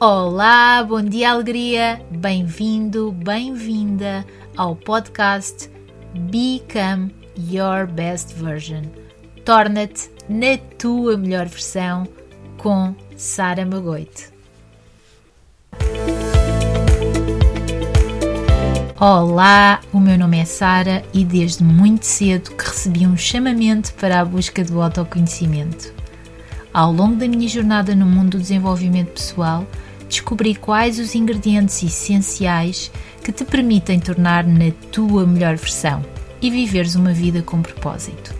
Olá, bom dia, alegria! Bem-vindo, bem-vinda ao podcast Become Your Best Version. Torna-te na tua melhor versão com Sara Magoite. Olá, o meu nome é Sara e desde muito cedo que recebi um chamamento para a busca do autoconhecimento. Ao longo da minha jornada no mundo do desenvolvimento pessoal, descobri quais os ingredientes essenciais que te permitem tornar na tua melhor versão e viveres uma vida com propósito.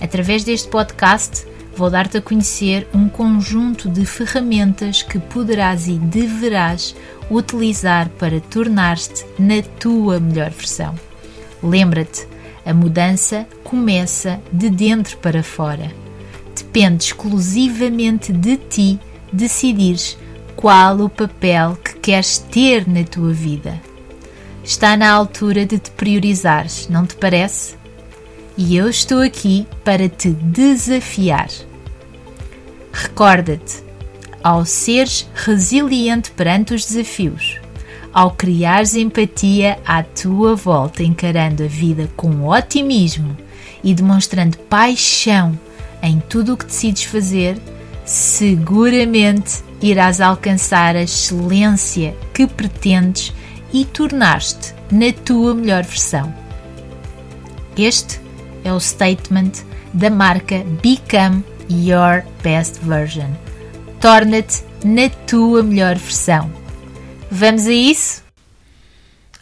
Através deste podcast, vou dar-te a conhecer um conjunto de ferramentas que poderás e deverás utilizar para tornar-te na tua melhor versão. Lembra-te, a mudança começa de dentro para fora. Depende exclusivamente de ti decidires qual o papel que queres ter na tua vida. Está na altura de te priorizares, não te parece? E eu estou aqui para te desafiar. Recorda-te, ao seres resiliente perante os desafios, ao criares empatia à tua volta, encarando a vida com otimismo e demonstrando paixão em tudo o que decides fazer, seguramente irás alcançar a excelência que pretendes e tornar-te na tua melhor versão. Este é o statement da marca Become Your Best Version. Torna-te na tua melhor versão. Vamos a isso?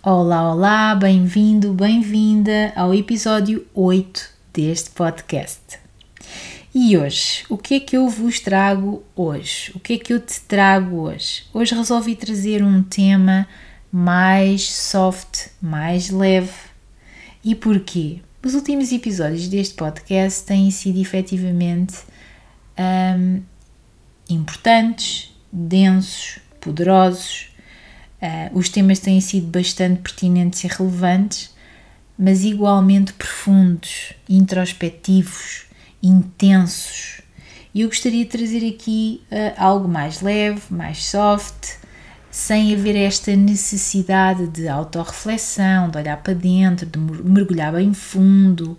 Olá, olá, bem-vindo, bem-vinda ao episódio 8 deste podcast. E hoje, o que é que eu vos trago hoje? O que é que eu te trago hoje? Hoje resolvi trazer um tema mais soft, mais leve. E porquê? Os últimos episódios deste podcast têm sido efetivamente um, importantes, densos, poderosos. Uh, os temas têm sido bastante pertinentes e relevantes, mas igualmente profundos, introspectivos intensos. E eu gostaria de trazer aqui uh, algo mais leve, mais soft, sem haver esta necessidade de autorreflexão, de olhar para dentro, de mergulhar bem fundo.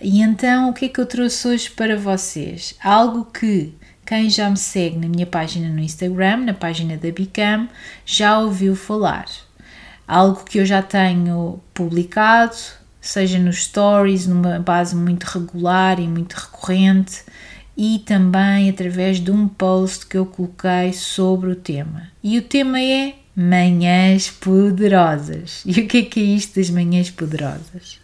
E então, o que é que eu trouxe hoje para vocês? Algo que quem já me segue na minha página no Instagram, na página da Bicam, já ouviu falar. Algo que eu já tenho publicado, seja nos stories, numa base muito regular e muito recorrente, e também através de um post que eu coloquei sobre o tema. E o tema é Manhãs Poderosas. E o que é que é isto das Manhãs Poderosas?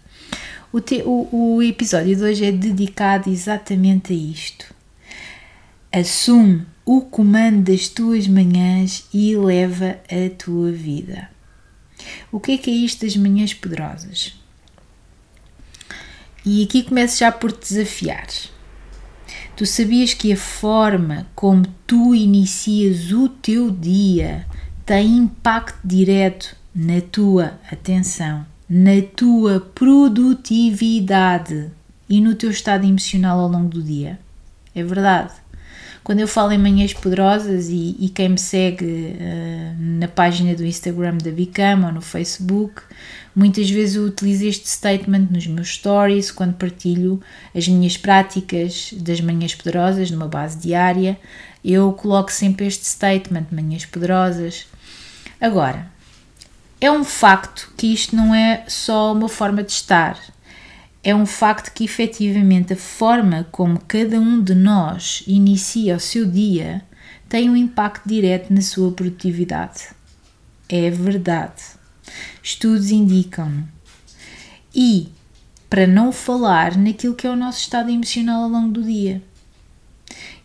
O, te, o, o episódio de hoje é dedicado exatamente a isto. Assume o comando das tuas manhãs e leva a tua vida. O que é que é isto das manhãs poderosas? E aqui começo já por te desafiar. Tu sabias que a forma como tu inicias o teu dia tem impacto direto na tua atenção, na tua produtividade e no teu estado emocional ao longo do dia? É verdade. Quando eu falo em manhãs poderosas e, e quem me segue uh, na página do Instagram da Bicam ou no Facebook, muitas vezes eu utilizo este statement nos meus stories, quando partilho as minhas práticas das manhãs poderosas numa base diária, eu coloco sempre este statement, manhãs poderosas. Agora, é um facto que isto não é só uma forma de estar, é um facto que efetivamente a forma como cada um de nós inicia o seu dia tem um impacto direto na sua produtividade. É verdade. Estudos indicam-no. E para não falar naquilo que é o nosso estado emocional ao longo do dia.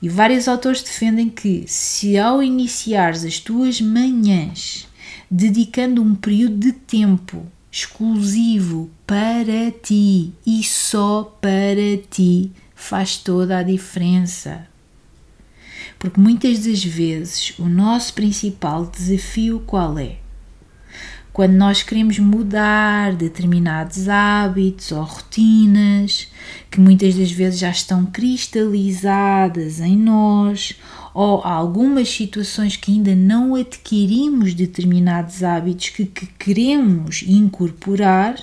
E vários autores defendem que, se ao iniciares as tuas manhãs dedicando um período de tempo exclusivo para ti e só para ti faz toda a diferença. Porque muitas das vezes o nosso principal desafio qual é? quando nós queremos mudar determinados hábitos ou rotinas que muitas das vezes já estão cristalizadas em nós, ou algumas situações que ainda não adquirimos determinados hábitos que, que queremos incorporar,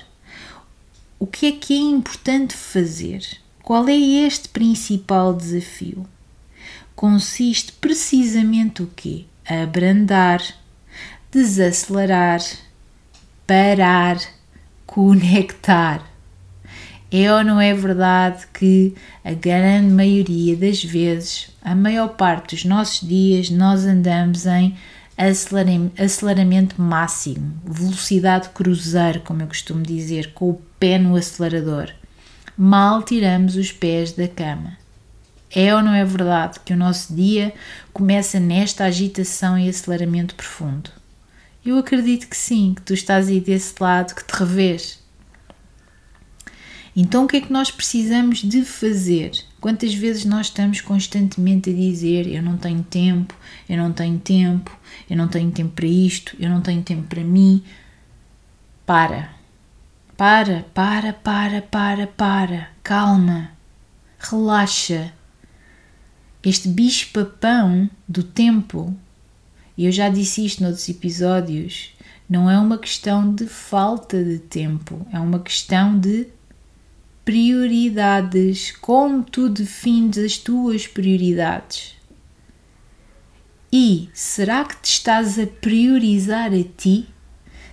o que é que é importante fazer? Qual é este principal desafio? Consiste precisamente o quê? Abrandar, desacelerar, parar, conectar. É ou não é verdade que a grande maioria das vezes, a maior parte dos nossos dias, nós andamos em aceleramento máximo, velocidade cruzeiro, como eu costumo dizer, com o pé no acelerador. Mal tiramos os pés da cama. É ou não é verdade que o nosso dia começa nesta agitação e aceleramento profundo? Eu acredito que sim, que tu estás aí desse lado, que te revês. Então, o que é que nós precisamos de fazer? Quantas vezes nós estamos constantemente a dizer: Eu não tenho tempo, eu não tenho tempo, eu não tenho tempo para isto, eu não tenho tempo para mim. Para, para, para, para, para, para, calma, relaxa. Este bicho-papão do tempo e eu já disse isto noutros episódios, não é uma questão de falta de tempo, é uma questão de prioridades. Como tu defines as tuas prioridades? E será que te estás a priorizar a ti?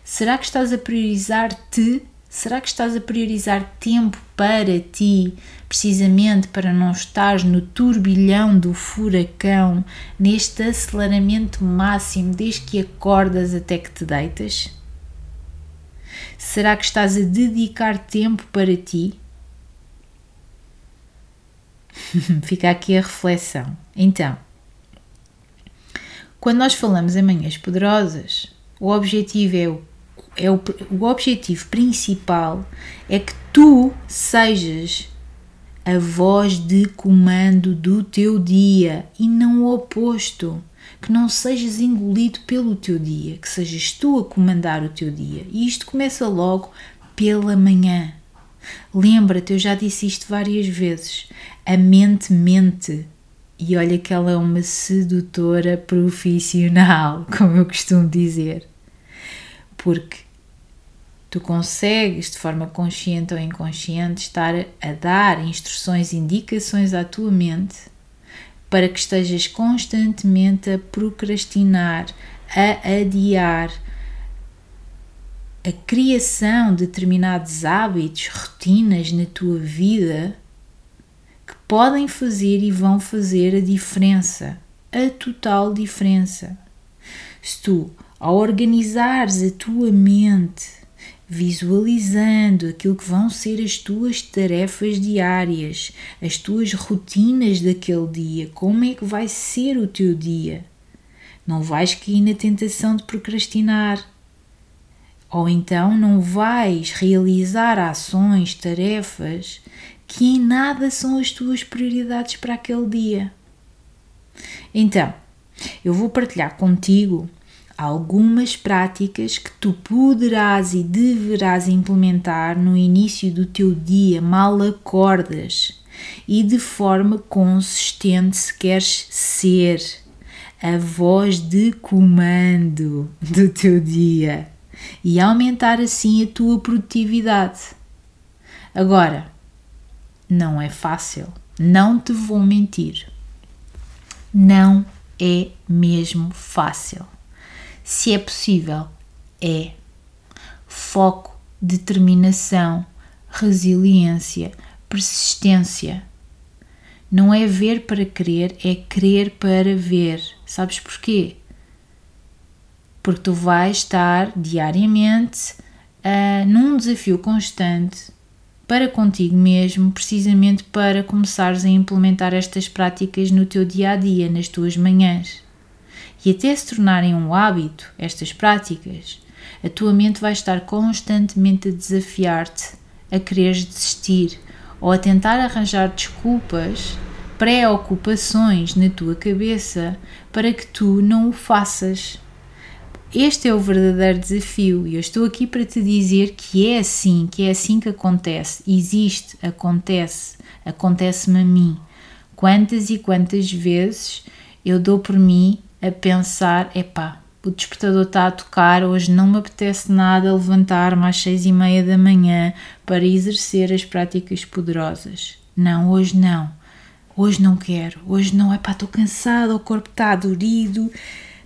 Será que estás a priorizar-te Será que estás a priorizar tempo para ti, precisamente para não estares no turbilhão do furacão, neste aceleramento máximo desde que acordas até que te deitas? Será que estás a dedicar tempo para ti? Fica aqui a reflexão. Então, quando nós falamos em manhãs poderosas, o objetivo é o é o, o objetivo principal é que tu sejas a voz de comando do teu dia e não o oposto. Que não sejas engolido pelo teu dia, que sejas tu a comandar o teu dia. E isto começa logo pela manhã. Lembra-te, eu já disse isto várias vezes. A mente mente. E olha que ela é uma sedutora profissional, como eu costumo dizer. Porque Tu consegues, de forma consciente ou inconsciente, estar a dar instruções, indicações à tua mente para que estejas constantemente a procrastinar, a adiar a criação de determinados hábitos, rotinas na tua vida podem fazer e vão fazer a diferença, a total diferença. Se tu, ao organizares a tua mente visualizando aquilo que vão ser as tuas tarefas diárias, as tuas rotinas daquele dia, como é que vai ser o teu dia. Não vais cair na tentação de procrastinar. Ou então não vais realizar ações, tarefas que em nada são as tuas prioridades para aquele dia. Então, eu vou partilhar contigo algumas práticas que tu poderás e deverás implementar no início do teu dia, mal acordas, e de forma consistente se queres ser a voz de comando do teu dia e aumentar assim a tua produtividade. Agora, não é fácil, não te vou mentir. Não é mesmo fácil. Se é possível, é. Foco, determinação, resiliência, persistência. Não é ver para querer, é querer para ver. Sabes porquê? Porque tu vais estar diariamente uh, num desafio constante para contigo mesmo, precisamente para começares a implementar estas práticas no teu dia a dia, nas tuas manhãs e até se tornarem um hábito, estas práticas, a tua mente vai estar constantemente a desafiar-te a querer desistir ou a tentar arranjar desculpas, preocupações na tua cabeça para que tu não o faças. Este é o verdadeiro desafio e eu estou aqui para te dizer que é assim, que é assim que acontece. Existe, acontece, acontece-me a mim. Quantas e quantas vezes eu dou por mim a pensar: epá, o despertador está a tocar, hoje não me apetece nada levantar-me às seis e meia da manhã para exercer as práticas poderosas. Não, hoje não. Hoje não quero. Hoje não. Epá, estou cansada, o corpo está dorido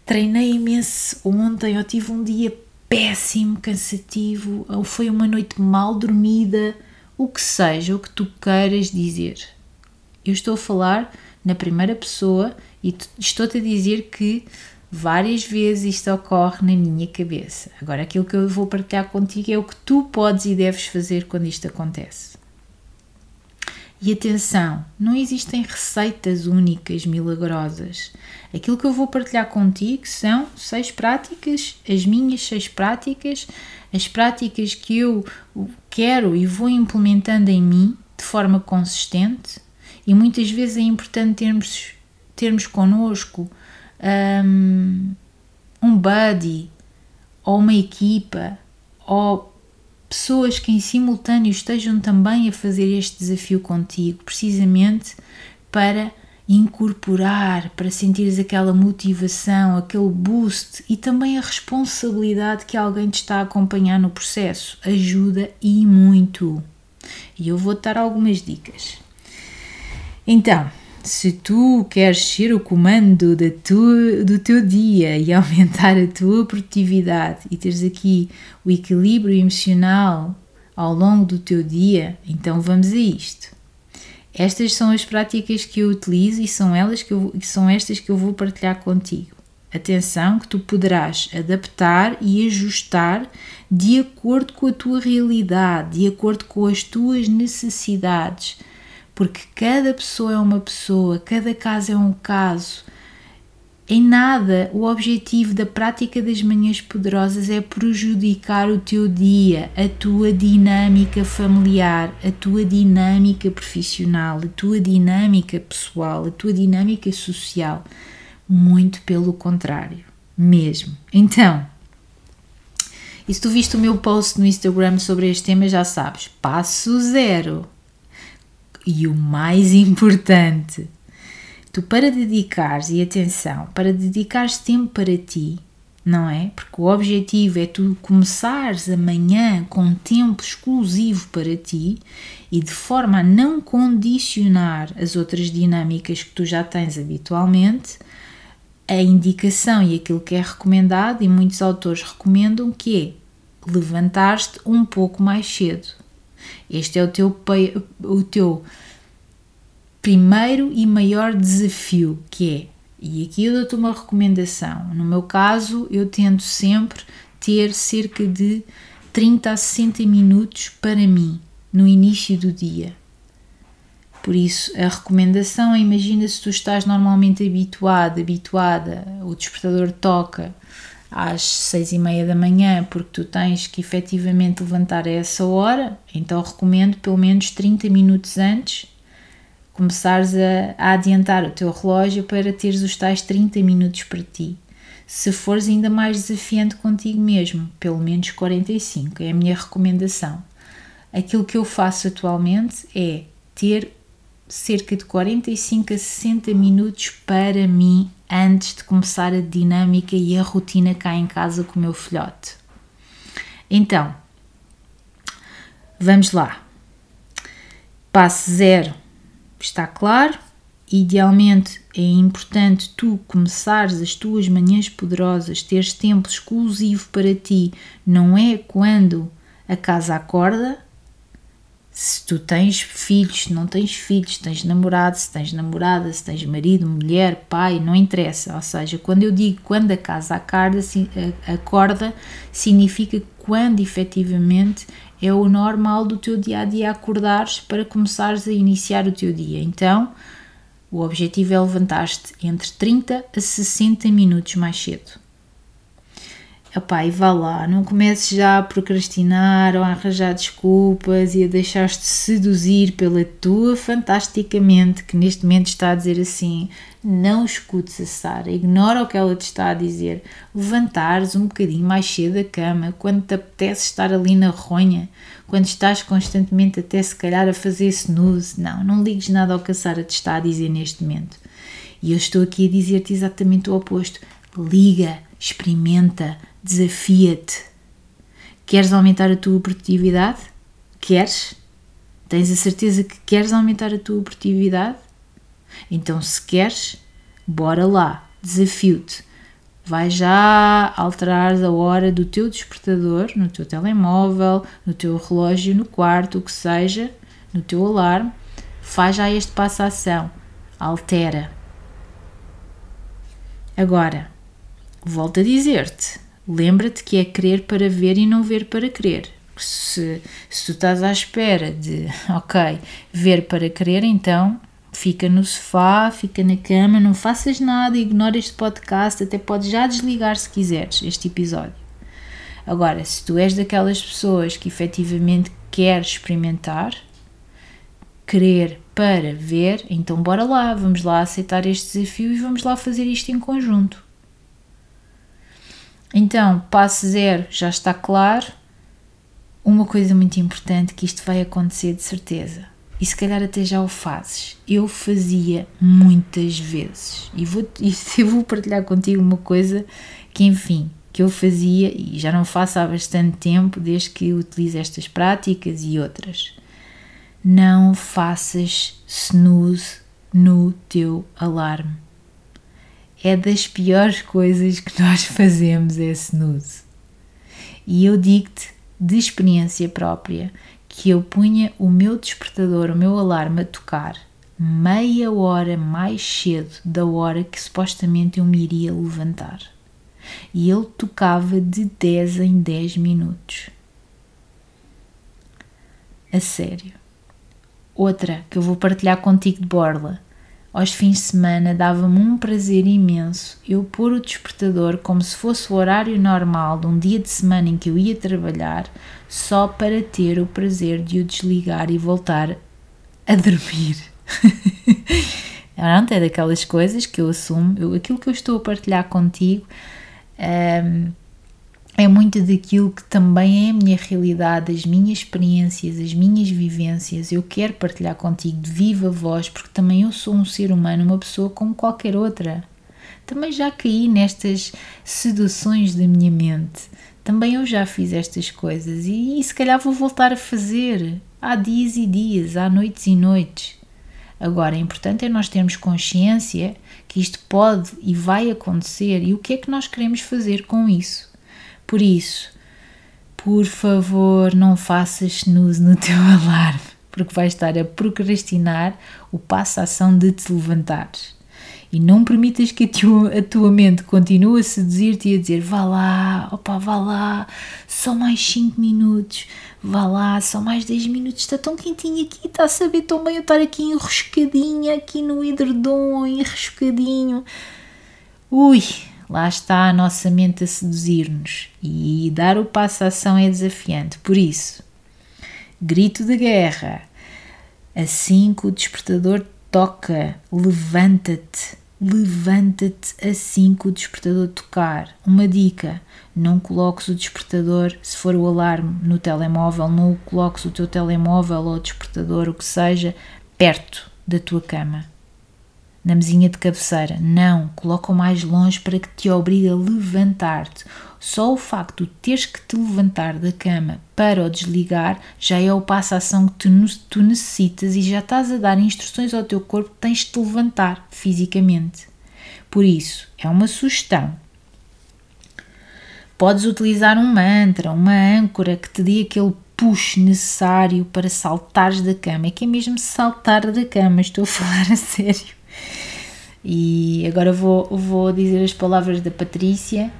treinei imenso ontem, eu tive um dia péssimo, cansativo, ou foi uma noite mal dormida, o que seja, o que tu queiras dizer. Eu estou a falar na primeira pessoa e estou-te a dizer que várias vezes isto ocorre na minha cabeça. Agora, aquilo que eu vou partilhar contigo é o que tu podes e deves fazer quando isto acontece. E atenção, não existem receitas únicas milagrosas. Aquilo que eu vou partilhar contigo são seis práticas, as minhas seis práticas, as práticas que eu quero e vou implementando em mim de forma consistente. E muitas vezes é importante termos, termos connosco um, um buddy ou uma equipa ou pessoas que em simultâneo estejam também a fazer este desafio contigo, precisamente para incorporar, para sentires aquela motivação, aquele boost e também a responsabilidade que alguém te está a acompanhar no processo. Ajuda e muito. E eu vou dar algumas dicas. Então, se tu queres ser o comando da tua, do teu dia e aumentar a tua produtividade e teres aqui o equilíbrio emocional ao longo do teu dia, então vamos a isto. Estas são as práticas que eu utilizo e são elas que eu, são estas que eu vou partilhar contigo. Atenção que tu poderás adaptar e ajustar de acordo com a tua realidade, de acordo com as tuas necessidades porque cada pessoa é uma pessoa, cada caso é um caso. Em nada o objetivo da prática das manhãs poderosas é prejudicar o teu dia, a tua dinâmica familiar, a tua dinâmica profissional, a tua dinâmica pessoal, a tua dinâmica social. Muito pelo contrário, mesmo. Então, e se tu viste o meu post no Instagram sobre este tema, já sabes, passo zero e o mais importante, tu para dedicares e atenção, para dedicares tempo para ti, não é? Porque o objetivo é tu começares amanhã com tempo exclusivo para ti e de forma a não condicionar as outras dinâmicas que tu já tens habitualmente, a indicação e aquilo que é recomendado, e muitos autores recomendam, que é levantar-te um pouco mais cedo. Este é o teu, o teu primeiro e maior desafio, que é, e aqui eu dou-te uma recomendação, no meu caso eu tento sempre ter cerca de 30 a 60 minutos para mim no início do dia. Por isso, a recomendação é: imagina se tu estás normalmente habituado, habituada, o despertador toca às seis e meia da manhã porque tu tens que efetivamente levantar a essa hora, então recomendo pelo menos 30 minutos antes começares a, a, adiantar o teu relógio para teres os tais 30 minutos para ti. Se fores ainda mais desafiante contigo mesmo, pelo menos 45, é a minha recomendação. Aquilo que eu faço atualmente é ter cerca de 45 a 60 minutos para mim antes de começar a dinâmica e a rotina cá em casa com o meu filhote. Então, vamos lá. Passo zero. Está claro? Idealmente é importante tu começares as tuas manhãs poderosas, teres tempo exclusivo para ti, não é quando a casa acorda, se tu tens filhos, se não tens filhos, se tens namorado, se tens namorada, se tens marido, mulher, pai, não interessa. Ou seja, quando eu digo quando a casa acorda, acorda significa quando efetivamente é o normal do teu dia a dia acordares para começares a iniciar o teu dia. Então, o objetivo é levantar-te entre 30 a 60 minutos mais cedo. Epá, e vá lá, não comeces já a procrastinar ou a arranjar desculpas e a deixar-te seduzir pela tua fantasticamente que neste momento está a dizer assim: não escutes a Sara, ignora o que ela te está a dizer. Levantares um bocadinho mais cedo da cama, quando te apetece estar ali na ronha, quando estás constantemente até se calhar a fazer snooze. Não, não ligues nada ao que a Sara te está a dizer neste momento. E eu estou aqui a dizer-te exatamente o oposto. Liga, experimenta, desafia-te. Queres aumentar a tua produtividade? Queres? Tens a certeza que queres aumentar a tua produtividade? Então, se queres, bora lá, desafio-te. Vai já alterar a hora do teu despertador no teu telemóvel, no teu relógio, no quarto, o que seja, no teu alarme. Faz já este passo a ação. Altera. Agora, volto a dizer-te: lembra-te que é querer para ver e não ver para querer se, se tu estás à espera de, ok, ver para querer, então fica no sofá, fica na cama, não faças nada, ignora este podcast, até podes já desligar se quiseres este episódio. Agora, se tu és daquelas pessoas que efetivamente quer experimentar, querer para ver, então bora lá, vamos lá aceitar este desafio e vamos lá fazer isto em conjunto. Então, passo zero já está claro, uma coisa muito importante que isto vai acontecer de certeza. E se calhar até já o fazes. Eu fazia muitas vezes. E vou, e eu vou partilhar contigo uma coisa que, enfim, que eu fazia e já não faço há bastante tempo, desde que utilizo estas práticas e outras. Não faças snooze no teu alarme. É das piores coisas que nós fazemos, é snooze. E eu digo-te de experiência própria que eu punha o meu despertador, o meu alarme a tocar meia hora mais cedo da hora que supostamente eu me iria levantar. E ele tocava de 10 em 10 minutos. A sério. Outra que eu vou partilhar contigo de borla aos fins de semana dava-me um prazer imenso eu pôr o despertador como se fosse o horário normal de um dia de semana em que eu ia trabalhar, só para ter o prazer de o desligar e voltar a dormir. Pronto, é daquelas coisas que eu assumo, eu, aquilo que eu estou a partilhar contigo. Um, é muito daquilo que também é a minha realidade, as minhas experiências, as minhas vivências. Eu quero partilhar contigo de viva voz, porque também eu sou um ser humano, uma pessoa como qualquer outra. Também já caí nestas seduções da minha mente. Também eu já fiz estas coisas e, e se calhar vou voltar a fazer. Há dias e dias, há noites e noites. Agora, é importante é nós termos consciência que isto pode e vai acontecer e o que é que nós queremos fazer com isso. Por isso, por favor, não faças snooze no teu alarme, porque vais estar a procrastinar o passo-ação de te levantares. E não permitas que a tua, a tua mente continue a seduzir-te e a dizer vá lá, opa, vá lá, só mais 5 minutos, vá lá, só mais 10 minutos, está tão quentinho aqui, está a saber tão bem eu estar aqui enroscadinha, aqui no edredom, enroscadinho. Ui, Lá está a nossa mente a seduzir-nos e dar o passo à ação é desafiante. Por isso, grito de guerra. Assim que o despertador toca, levanta-te. Levanta-te assim que o despertador tocar. Uma dica: não coloques o despertador, se for o alarme, no telemóvel, não coloques o teu telemóvel ou o despertador, o que seja, perto da tua cama na mesinha de cabeceira. Não, coloca-o mais longe para que te obrigue a levantar-te. Só o facto de teres que te levantar da cama para o desligar já é o passo-ação que tu, tu necessitas e já estás a dar instruções ao teu corpo que tens de te levantar fisicamente. Por isso, é uma sugestão. Podes utilizar um mantra, uma âncora que te dê aquele push necessário para saltares da cama. É que é mesmo saltar da cama, estou a falar a sério. E agora vou, vou dizer as palavras da Patrícia,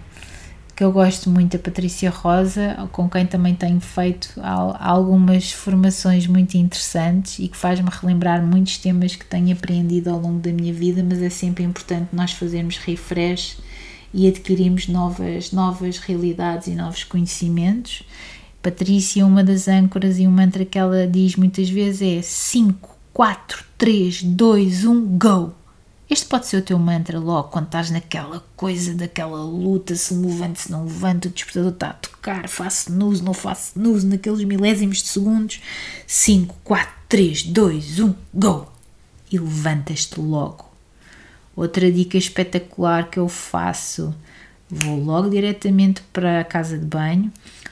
que eu gosto muito, a Patrícia Rosa, com quem também tenho feito algumas formações muito interessantes e que faz-me relembrar muitos temas que tenho aprendido ao longo da minha vida, mas é sempre importante nós fazermos refresh e adquirirmos novas, novas realidades e novos conhecimentos. Patrícia, uma das âncoras e um mantra que ela diz muitas vezes é 5, 4, 3, 2, 1, go! Este pode ser o teu mantra logo quando estás naquela coisa daquela luta, se me levanto, se não levanto, o despertador está a tocar, faço snooze, não faço snooze, naqueles milésimos de segundos. 5, 4, 3, 2, 1, go! E levantas-te logo. Outra dica espetacular que eu faço: vou logo diretamente para a casa de banho,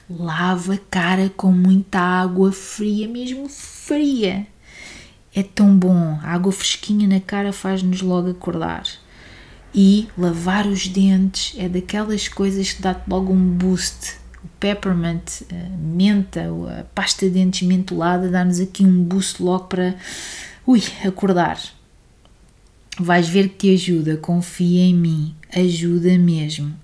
lavo a cara com muita água fria, mesmo fria é tão bom. A água fresquinha na cara faz-nos logo acordar. E lavar os dentes é daquelas coisas que dá-te logo um boost. O peppermint, a menta, a pasta de dentes mentolada dá-nos aqui um boost logo para ui, acordar. Vais ver que te ajuda, confia em mim, ajuda mesmo.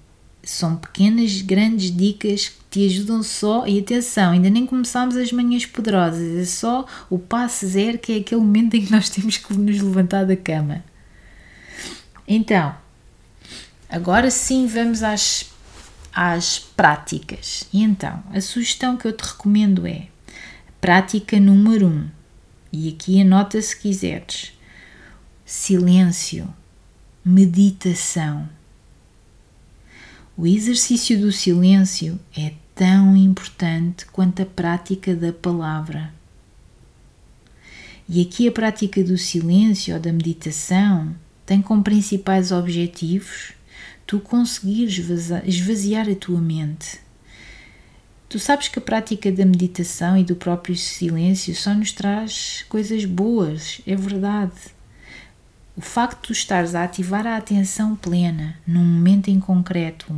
São pequenas, grandes dicas te ajudam só. E atenção, ainda nem começámos as manhãs poderosas, é só o passo zero, que é aquele momento em que nós temos que nos levantar da cama. Então, agora sim vamos às, às práticas. E então, a sugestão que eu te recomendo é prática número 1. Um, e aqui anota se quiseres: silêncio, meditação o exercício do silêncio é tão importante quanto a prática da palavra. E aqui a prática do silêncio ou da meditação tem como principais objetivos tu conseguires esvaziar a tua mente. Tu sabes que a prática da meditação e do próprio silêncio só nos traz coisas boas, é verdade. O facto de estares a ativar a atenção plena num momento em concreto,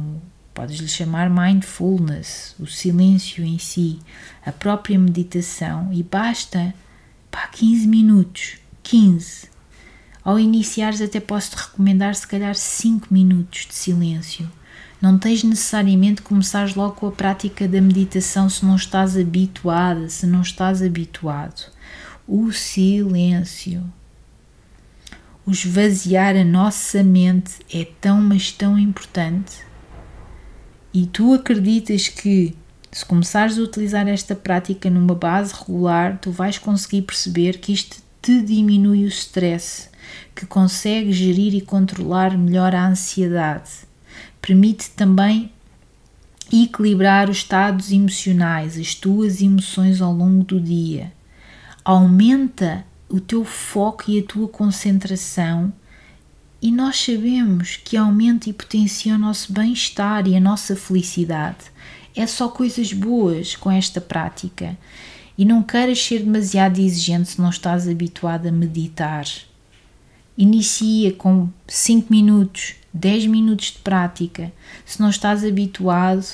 podes-lhe chamar mindfulness, o silêncio em si, a própria meditação, e basta pá, 15 minutos, 15. Ao iniciares, até posso te recomendar se calhar 5 minutos de silêncio. Não tens necessariamente começar logo com a prática da meditação se não estás habituada, se não estás habituado. O silêncio o esvaziar a nossa mente é tão, mas tão importante. E tu acreditas que se começares a utilizar esta prática numa base regular, tu vais conseguir perceber que isto te diminui o stress, que consegues gerir e controlar melhor a ansiedade. Permite também equilibrar os estados emocionais, as tuas emoções ao longo do dia. Aumenta o teu foco e a tua concentração, e nós sabemos que aumenta e potencia o nosso bem-estar e a nossa felicidade. É só coisas boas com esta prática. E não queiras ser demasiado exigente se não estás habituado a meditar. Inicia com 5 minutos, 10 minutos de prática. Se não estás habituado,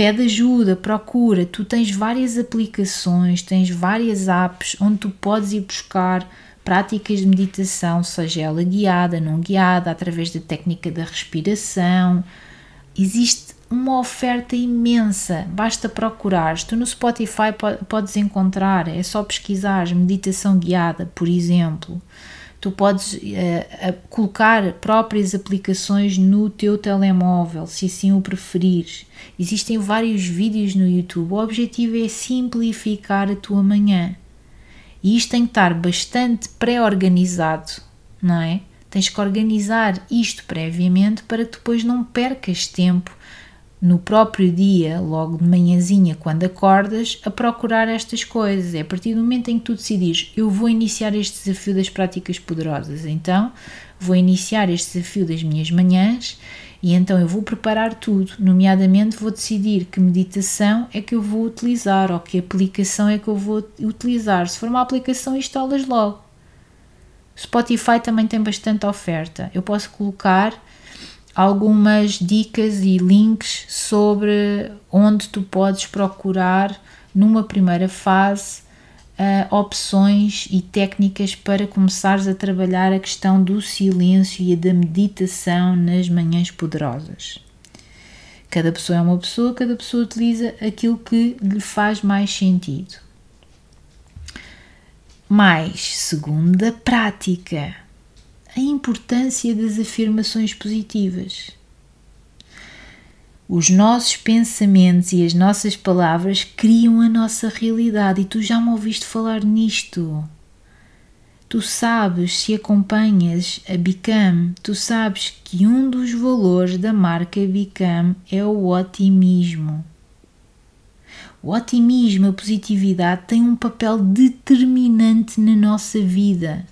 pede ajuda, procura. Tu tens várias aplicações, tens várias apps onde tu podes ir buscar práticas de meditação, seja ela guiada, não guiada, através da técnica da respiração. Existe uma oferta imensa, basta procurar. Tu no Spotify podes encontrar, é só pesquisar meditação guiada, por exemplo tu podes uh, colocar próprias aplicações no teu telemóvel, se assim o preferires. Existem vários vídeos no YouTube. O objetivo é simplificar a tua manhã. E isto tem que estar bastante pré-organizado, não é? Tens que organizar isto previamente para que depois não percas tempo no próprio dia, logo de manhãzinha, quando acordas, a procurar estas coisas. É a partir do momento em que tu decidires, eu vou iniciar este desafio das práticas poderosas, então vou iniciar este desafio das minhas manhãs e então eu vou preparar tudo, nomeadamente vou decidir que meditação é que eu vou utilizar ou que aplicação é que eu vou utilizar. Se for uma aplicação, instalas logo. Spotify também tem bastante oferta. Eu posso colocar algumas dicas e links sobre onde tu podes procurar numa primeira fase uh, opções e técnicas para começares a trabalhar a questão do silêncio e da meditação nas manhãs poderosas. Cada pessoa é uma pessoa, cada pessoa utiliza aquilo que lhe faz mais sentido. Mais, segunda prática a importância das afirmações positivas. Os nossos pensamentos e as nossas palavras criam a nossa realidade e tu já me ouviste falar nisto. Tu sabes, se acompanhas a Bicam, tu sabes que um dos valores da marca Bicam é o otimismo. O otimismo, a positividade tem um papel determinante na nossa vida.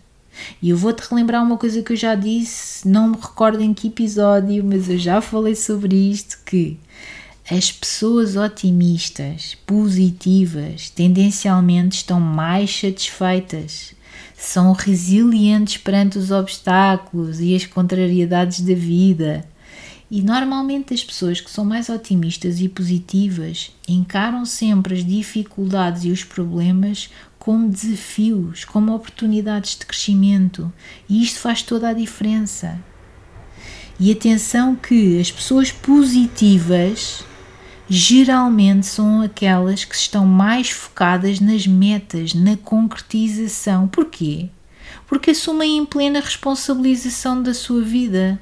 E eu vou-te relembrar uma coisa que eu já disse, não me recordo em que episódio, mas eu já falei sobre isto, que as pessoas otimistas, positivas, tendencialmente estão mais satisfeitas, são resilientes perante os obstáculos e as contrariedades da vida. E normalmente as pessoas que são mais otimistas e positivas encaram sempre as dificuldades e os problemas como desafios, como oportunidades de crescimento, e isto faz toda a diferença. E atenção que as pessoas positivas geralmente são aquelas que estão mais focadas nas metas, na concretização. Porquê? Porque assumem em plena responsabilização da sua vida.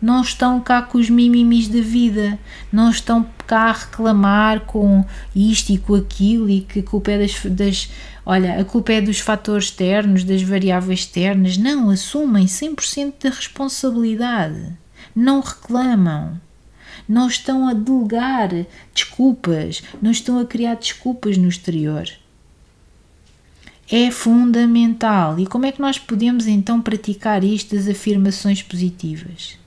Não estão cá com os mimimis da vida, não estão cá a reclamar com isto e com aquilo e que a culpa é das, das olha, a culpa é dos fatores externos, das variáveis externas. Não, assumem 100% da responsabilidade. Não reclamam não estão a delegar desculpas, não estão a criar desculpas no exterior. É fundamental. E como é que nós podemos então praticar isto das afirmações positivas?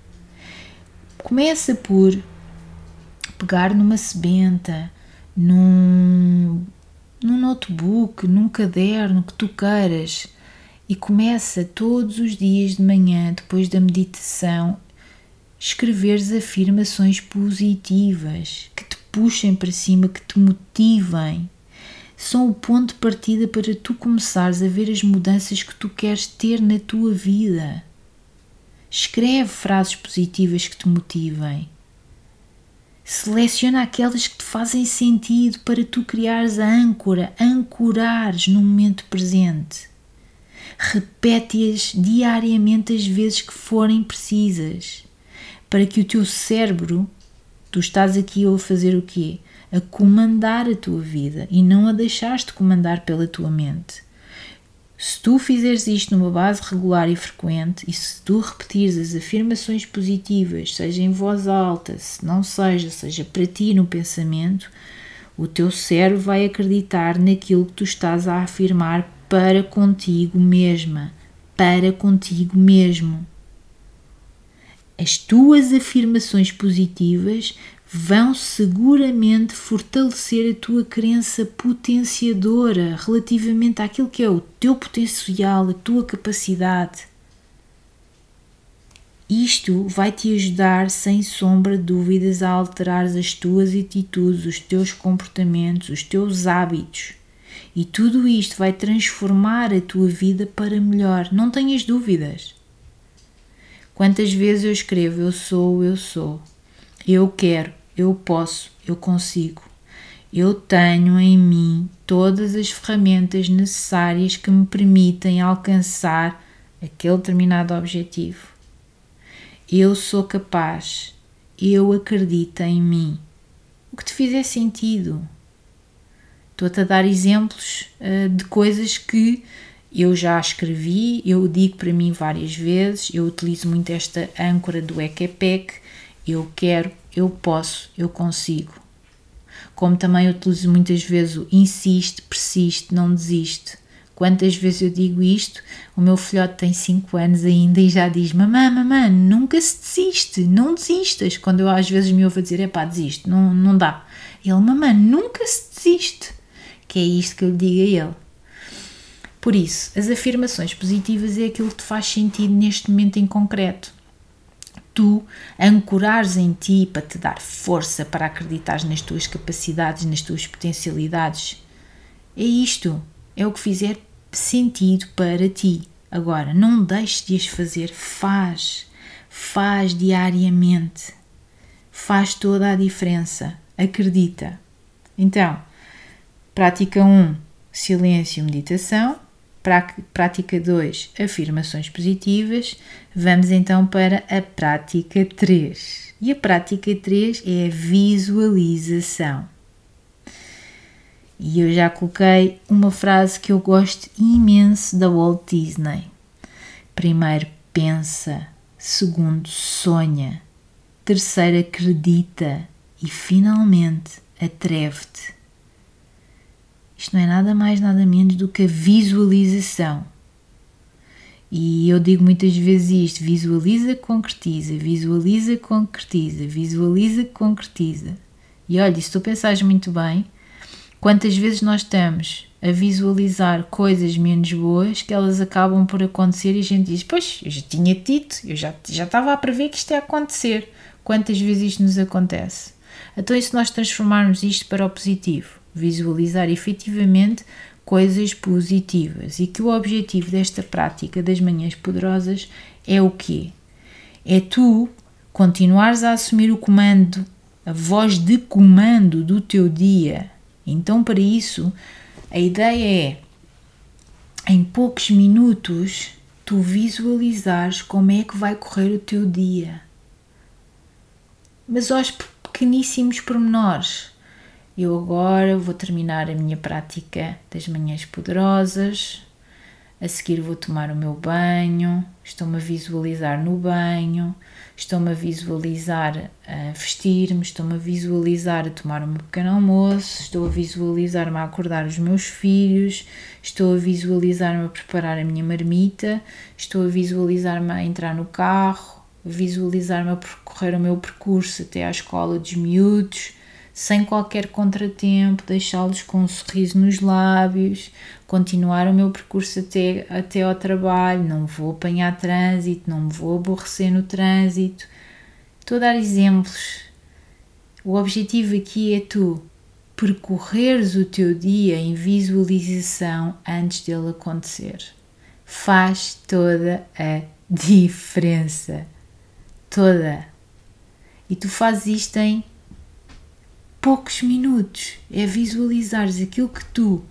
Começa por pegar numa sebenta, num, num notebook, num caderno que tu queiras e começa todos os dias de manhã, depois da meditação, escreveres afirmações positivas que te puxem para cima, que te motivem. São o ponto de partida para tu começares a ver as mudanças que tu queres ter na tua vida. Escreve frases positivas que te motivem. Seleciona aquelas que te fazem sentido para tu criares a âncora, ancorares no momento presente. Repete-as diariamente as vezes que forem precisas para que o teu cérebro, tu estás aqui a fazer o quê? A comandar a tua vida e não a deixares-te comandar pela tua mente. Se tu fizeres isto numa base regular e frequente, e se tu repetires as afirmações positivas, seja em voz alta, se não seja, seja para ti no pensamento, o teu cérebro vai acreditar naquilo que tu estás a afirmar para contigo mesma, para contigo mesmo. As tuas afirmações positivas vão seguramente fortalecer a tua crença potenciadora relativamente àquilo que é o teu potencial, a tua capacidade. Isto vai te ajudar, sem sombra de dúvidas, a alterar as tuas atitudes, os teus comportamentos, os teus hábitos. E tudo isto vai transformar a tua vida para melhor, não tenhas dúvidas. Quantas vezes eu escrevo eu sou, eu sou, eu quero, eu posso, eu consigo. Eu tenho em mim todas as ferramentas necessárias que me permitem alcançar aquele determinado objetivo. Eu sou capaz, eu acredito em mim. O que te fizer sentido. Estou-te a dar exemplos uh, de coisas que eu já escrevi, eu digo para mim várias vezes, eu utilizo muito esta âncora do EKPEC, eu quero, eu posso, eu consigo. Como também utilizo muitas vezes o insiste, persiste, não desiste. Quantas vezes eu digo isto, o meu filhote tem 5 anos ainda e já diz: Mamã, mamã, nunca se desiste, não desistas. Quando eu às vezes me ouvo a dizer: É pá, desisto, não, não dá. Ele, mamã, nunca se desiste. Que é isto que eu lhe digo a ele por isso, as afirmações positivas é aquilo que te faz sentido neste momento em concreto. Tu ancorares em ti para te dar força para acreditar nas tuas capacidades, nas tuas potencialidades. É isto, é o que fizer sentido para ti. Agora, não deixes de as fazer, faz, faz diariamente, faz toda a diferença, acredita. Então, prática 1, um, silêncio e meditação. Prática 2, afirmações positivas. Vamos então para a prática 3. E a prática 3 é a visualização. E eu já coloquei uma frase que eu gosto imenso da Walt Disney. Primeiro, pensa. Segundo, sonha. Terceiro, acredita. E finalmente, atreve-te. Isto não é nada mais, nada menos do que a visualização. E eu digo muitas vezes isto: visualiza, concretiza, visualiza, concretiza, visualiza, concretiza. E olha, se tu pensares muito bem, quantas vezes nós estamos a visualizar coisas menos boas que elas acabam por acontecer e a gente diz: Pois, eu já tinha dito, eu já, já estava a prever que isto ia acontecer. Quantas vezes isto nos acontece? Então, e se nós transformarmos isto para o positivo? Visualizar efetivamente coisas positivas e que o objetivo desta prática das manhãs poderosas é o quê? É tu continuares a assumir o comando, a voz de comando do teu dia. Então, para isso, a ideia é, em poucos minutos, tu visualizares como é que vai correr o teu dia. Mas aos pequeníssimos pormenores. Eu agora vou terminar a minha prática das manhãs poderosas. A seguir vou tomar o meu banho, estou-me a visualizar no banho, estou-me a visualizar a vestir-me, estou-me a visualizar a tomar o meu pequeno almoço, estou a visualizar-me a acordar os meus filhos, estou a visualizar-me a preparar a minha marmita, estou a visualizar-me a entrar no carro, visualizar-me a percorrer o meu percurso até à escola dos miúdos, sem qualquer contratempo, deixá-los com um sorriso nos lábios, continuar o meu percurso até, até ao trabalho, não vou apanhar trânsito, não me vou aborrecer no trânsito. Estou a dar exemplos. O objetivo aqui é tu percorreres o teu dia em visualização antes dele acontecer. Faz toda a diferença. Toda. E tu fazes isto em poucos minutos. É visualizares aquilo que tu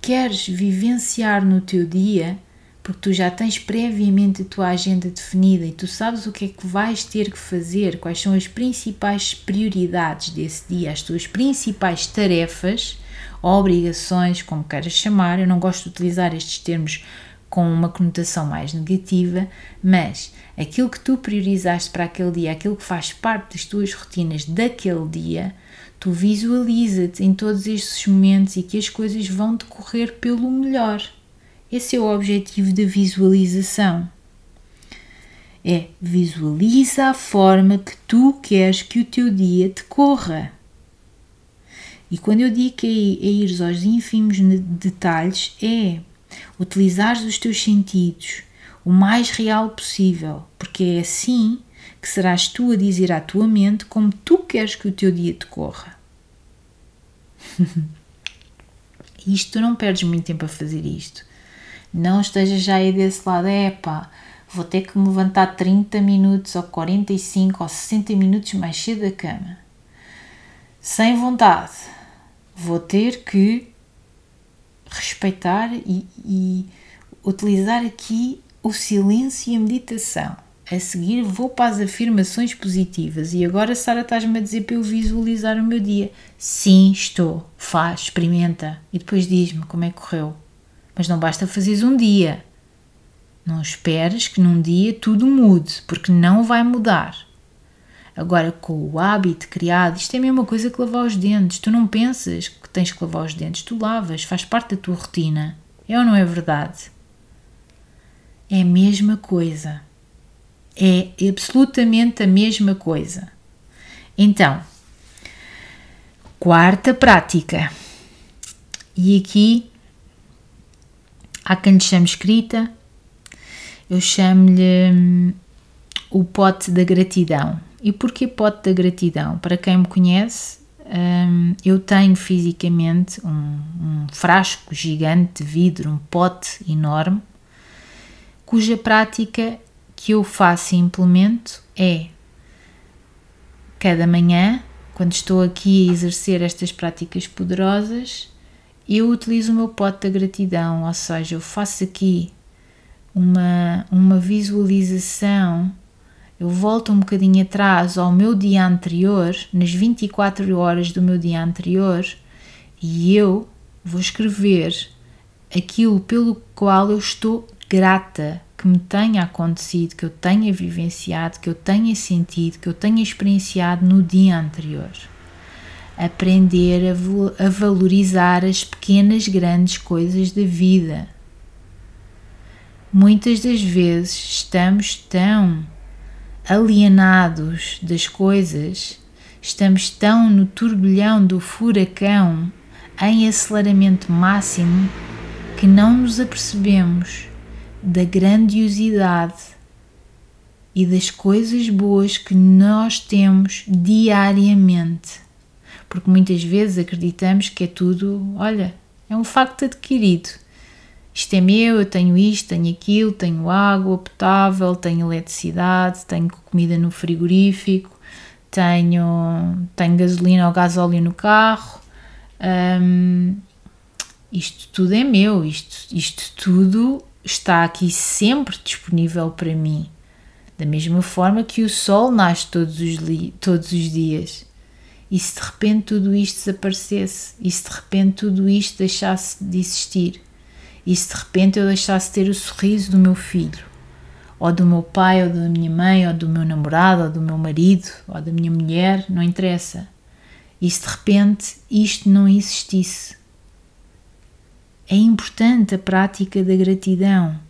queres vivenciar no teu dia, porque tu já tens previamente a tua agenda definida e tu sabes o que é que vais ter que fazer, quais são as principais prioridades desse dia, as tuas principais tarefas obrigações, como queiras chamar. Eu não gosto de utilizar estes termos com uma conotação mais negativa, mas aquilo que tu priorizaste para aquele dia, aquilo que faz parte das tuas rotinas daquele dia, Tu visualiza-te em todos estes momentos e que as coisas vão decorrer pelo melhor. Esse é o objetivo da visualização. É visualiza a forma que tu queres que o teu dia decorra. E quando eu digo que é, é ir aos ínfimos detalhes, é utilizar os teus sentidos o mais real possível, porque é assim que serás tu a dizer à tua mente como tu queres que o teu dia decorra. isto tu não perdes muito tempo a fazer isto. Não estejas já aí desse lado, é vou ter que me levantar 30 minutos ou 45 ou 60 minutos mais cedo da cama. Sem vontade. Vou ter que respeitar e, e utilizar aqui o silêncio e a meditação. A seguir vou para as afirmações positivas e agora Sara estás-me a dizer para eu visualizar o meu dia. Sim, estou. Faz, experimenta e depois diz-me como é que correu. Mas não basta fazeres um dia. Não esperes que num dia tudo mude, porque não vai mudar. Agora, com o hábito criado, isto é a mesma coisa que lavar os dentes. Tu não pensas que tens que lavar os dentes, tu lavas, faz parte da tua rotina. É ou não é verdade? É a mesma coisa. É absolutamente a mesma coisa. Então, quarta prática. E aqui há quem lhe chame escrita, eu chamo-lhe hum, o pote da gratidão. E porquê pote da gratidão? Para quem me conhece, hum, eu tenho fisicamente um, um frasco gigante de vidro, um pote enorme, cuja prática que eu faço e implemento é cada manhã, quando estou aqui a exercer estas práticas poderosas, eu utilizo o meu pote da gratidão, ou seja, eu faço aqui uma, uma visualização, eu volto um bocadinho atrás ao meu dia anterior, nas 24 horas do meu dia anterior, e eu vou escrever aquilo pelo qual eu estou grata que me tenha acontecido, que eu tenha vivenciado, que eu tenha sentido, que eu tenha experienciado no dia anterior. Aprender a, a valorizar as pequenas, grandes coisas da vida. Muitas das vezes estamos tão alienados das coisas, estamos tão no turbilhão do furacão, em aceleramento máximo, que não nos apercebemos da grandiosidade e das coisas boas que nós temos diariamente. Porque muitas vezes acreditamos que é tudo, olha, é um facto adquirido. Isto é meu, eu tenho isto, tenho aquilo, tenho água potável, tenho eletricidade, tenho comida no frigorífico, tenho, tenho gasolina ou gasóleo no carro. Um, isto tudo é meu, isto, isto tudo está aqui sempre disponível para mim. Da mesma forma que o sol nasce todos os, todos os dias. E se de repente tudo isto desaparecesse? E se de repente tudo isto deixasse de existir? E se de repente eu deixasse de ter o sorriso do meu filho? Ou do meu pai, ou da minha mãe, ou do meu namorado, ou do meu marido, ou da minha mulher, não interessa. E se de repente isto não existisse? É importante a prática da gratidão.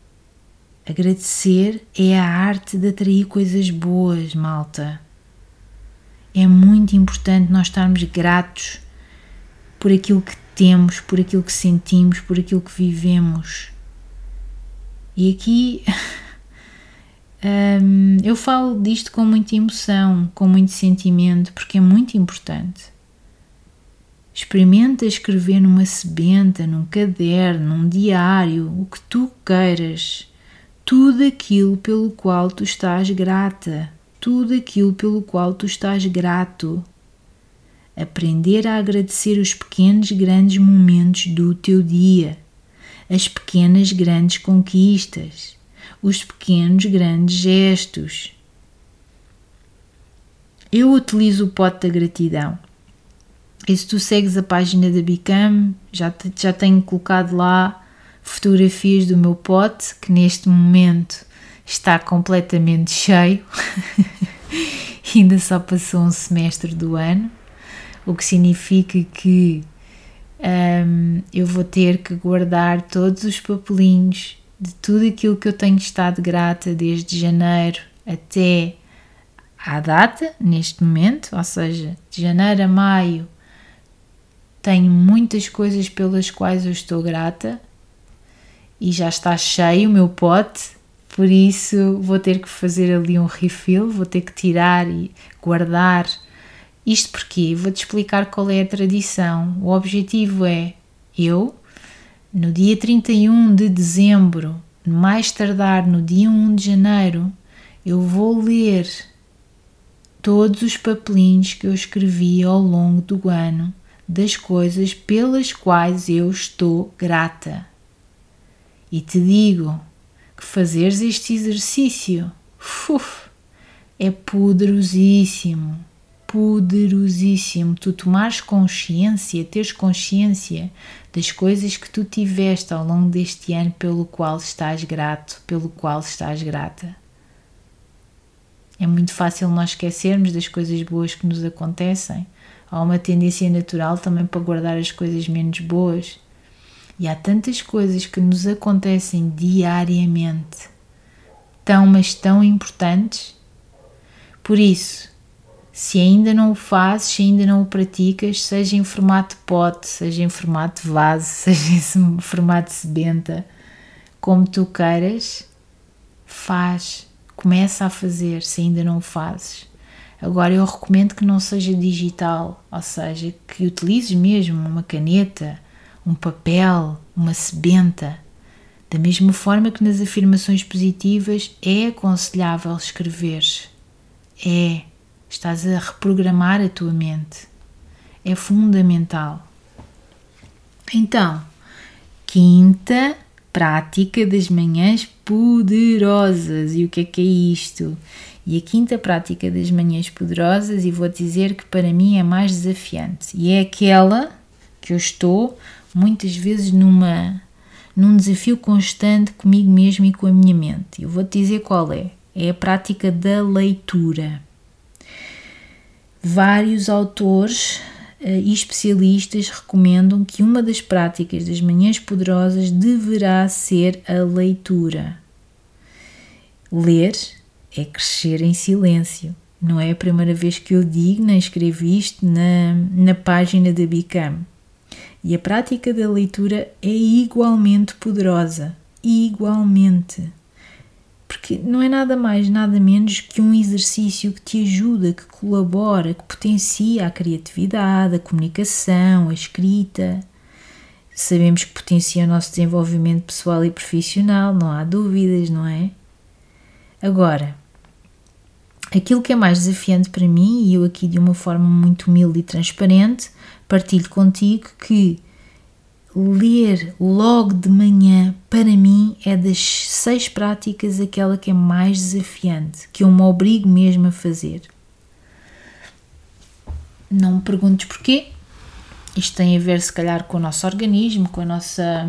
Agradecer é a arte de atrair coisas boas, malta. É muito importante nós estarmos gratos por aquilo que temos, por aquilo que sentimos, por aquilo que vivemos. E aqui um, eu falo disto com muita emoção, com muito sentimento, porque é muito importante. Experimenta escrever numa sebenta, num caderno, num diário, o que tu queiras. Tudo aquilo pelo qual tu estás grata, tudo aquilo pelo qual tu estás grato. Aprender a agradecer os pequenos grandes momentos do teu dia, as pequenas grandes conquistas, os pequenos grandes gestos. Eu utilizo o pote da gratidão e se tu segues a página da Bicam, já, já tenho colocado lá fotografias do meu pote, que neste momento está completamente cheio. Ainda só passou um semestre do ano, o que significa que um, eu vou ter que guardar todos os papelinhos de tudo aquilo que eu tenho estado grata desde janeiro até à data, neste momento, ou seja, de janeiro a maio tenho muitas coisas pelas quais eu estou grata e já está cheio o meu pote, por isso vou ter que fazer ali um refill, vou ter que tirar e guardar. Isto porque vou-te explicar qual é a tradição. O objetivo é eu, no dia 31 de dezembro, mais tardar no dia 1 de janeiro, eu vou ler todos os papelinhos que eu escrevi ao longo do ano das coisas pelas quais eu estou grata. E te digo que fazeres este exercício uf, é poderosíssimo, poderosíssimo. Tu tomares consciência, teres consciência das coisas que tu tiveste ao longo deste ano pelo qual estás grato, pelo qual estás grata. É muito fácil nós esquecermos das coisas boas que nos acontecem há uma tendência natural também para guardar as coisas menos boas. E há tantas coisas que nos acontecem diariamente, tão, mas tão importantes. Por isso, se ainda não o fazes, se ainda não o praticas, seja em formato pote, seja em formato vaso, seja em formato sebenta, como tu queiras, faz, começa a fazer se ainda não o fazes. Agora eu recomendo que não seja digital, ou seja, que utilizes mesmo uma caneta, um papel, uma sebenta. Da mesma forma que nas afirmações positivas é aconselhável escrever. É, estás a reprogramar a tua mente. É fundamental. Então, quinta prática das manhãs poderosas. E o que é que é isto? E a quinta prática das manhãs poderosas, e vou dizer que para mim é mais desafiante, e é aquela que eu estou muitas vezes numa num desafio constante comigo mesmo e com a minha mente. Eu vou-te dizer qual é. É a prática da leitura. Vários autores uh, e especialistas recomendam que uma das práticas das manhãs poderosas deverá ser a leitura. Ler é crescer em silêncio. Não é a primeira vez que eu digo, nem escrevo isto na, na página da Bicam. E a prática da leitura é igualmente poderosa. Igualmente. Porque não é nada mais, nada menos que um exercício que te ajuda, que colabora, que potencia a criatividade, a comunicação, a escrita. Sabemos que potencia o nosso desenvolvimento pessoal e profissional, não há dúvidas, não é? Agora, aquilo que é mais desafiante para mim, e eu aqui de uma forma muito humilde e transparente, partilho contigo que ler logo de manhã, para mim, é das seis práticas aquela que é mais desafiante, que eu me obrigo mesmo a fazer. Não me perguntes porquê. Isto tem a ver, se calhar, com o nosso organismo, com a nossa